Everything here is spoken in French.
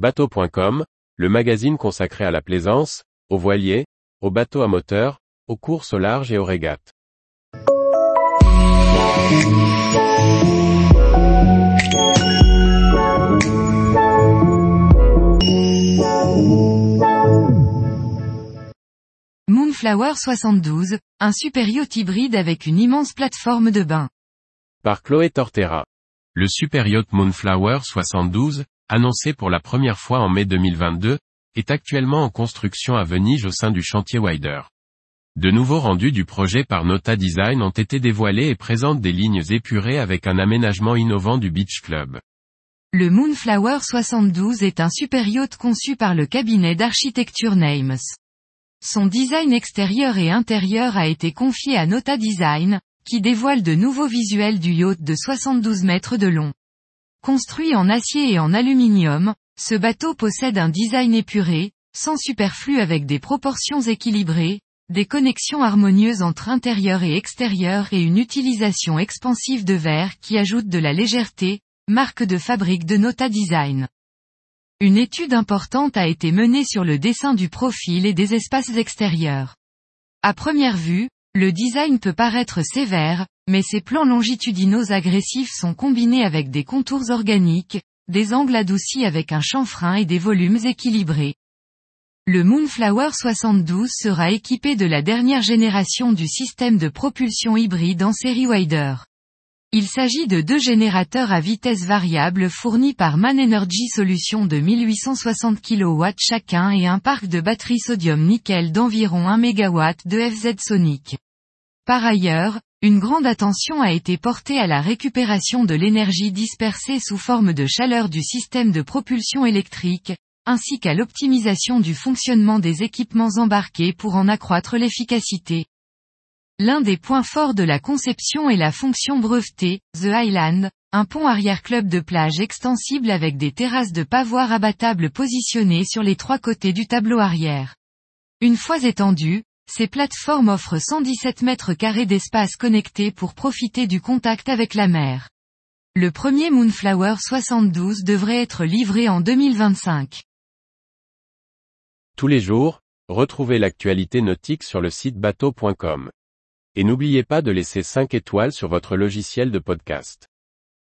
Bateau.com, le magazine consacré à la plaisance, aux voiliers, aux bateaux à moteur, aux courses au large et aux régates. Moonflower 72, un super yacht hybride avec une immense plateforme de bain. Par Chloé Tortera. Le super yacht Moonflower 72, annoncé pour la première fois en mai 2022, est actuellement en construction à Venise au sein du chantier Wider. De nouveaux rendus du projet par Nota Design ont été dévoilés et présentent des lignes épurées avec un aménagement innovant du Beach Club. Le Moonflower 72 est un super yacht conçu par le cabinet d'architecture Names. Son design extérieur et intérieur a été confié à Nota Design, qui dévoile de nouveaux visuels du yacht de 72 mètres de long. Construit en acier et en aluminium, ce bateau possède un design épuré, sans superflu avec des proportions équilibrées, des connexions harmonieuses entre intérieur et extérieur et une utilisation expansive de verre qui ajoute de la légèreté, marque de fabrique de Nota Design. Une étude importante a été menée sur le dessin du profil et des espaces extérieurs. À première vue, le design peut paraître sévère, mais ces plans longitudinaux agressifs sont combinés avec des contours organiques, des angles adoucis avec un chanfrein et des volumes équilibrés. Le Moonflower 72 sera équipé de la dernière génération du système de propulsion hybride en série Wider. Il s'agit de deux générateurs à vitesse variable fournis par Man Energy Solutions de 1860 kW chacun et un parc de batteries sodium-nickel d'environ 1 MW de FZ Sonic. Par ailleurs, une grande attention a été portée à la récupération de l'énergie dispersée sous forme de chaleur du système de propulsion électrique, ainsi qu'à l'optimisation du fonctionnement des équipements embarqués pour en accroître l'efficacité. L'un des points forts de la conception est la fonction brevetée, The Island, un pont arrière-club de plage extensible avec des terrasses de pavoirs abattables positionnées sur les trois côtés du tableau arrière. Une fois étendues, ces plateformes offrent 117 mètres carrés d'espace connecté pour profiter du contact avec la mer. Le premier Moonflower 72 devrait être livré en 2025. Tous les jours, retrouvez l'actualité nautique sur le site bateau.com. Et n'oubliez pas de laisser 5 étoiles sur votre logiciel de podcast.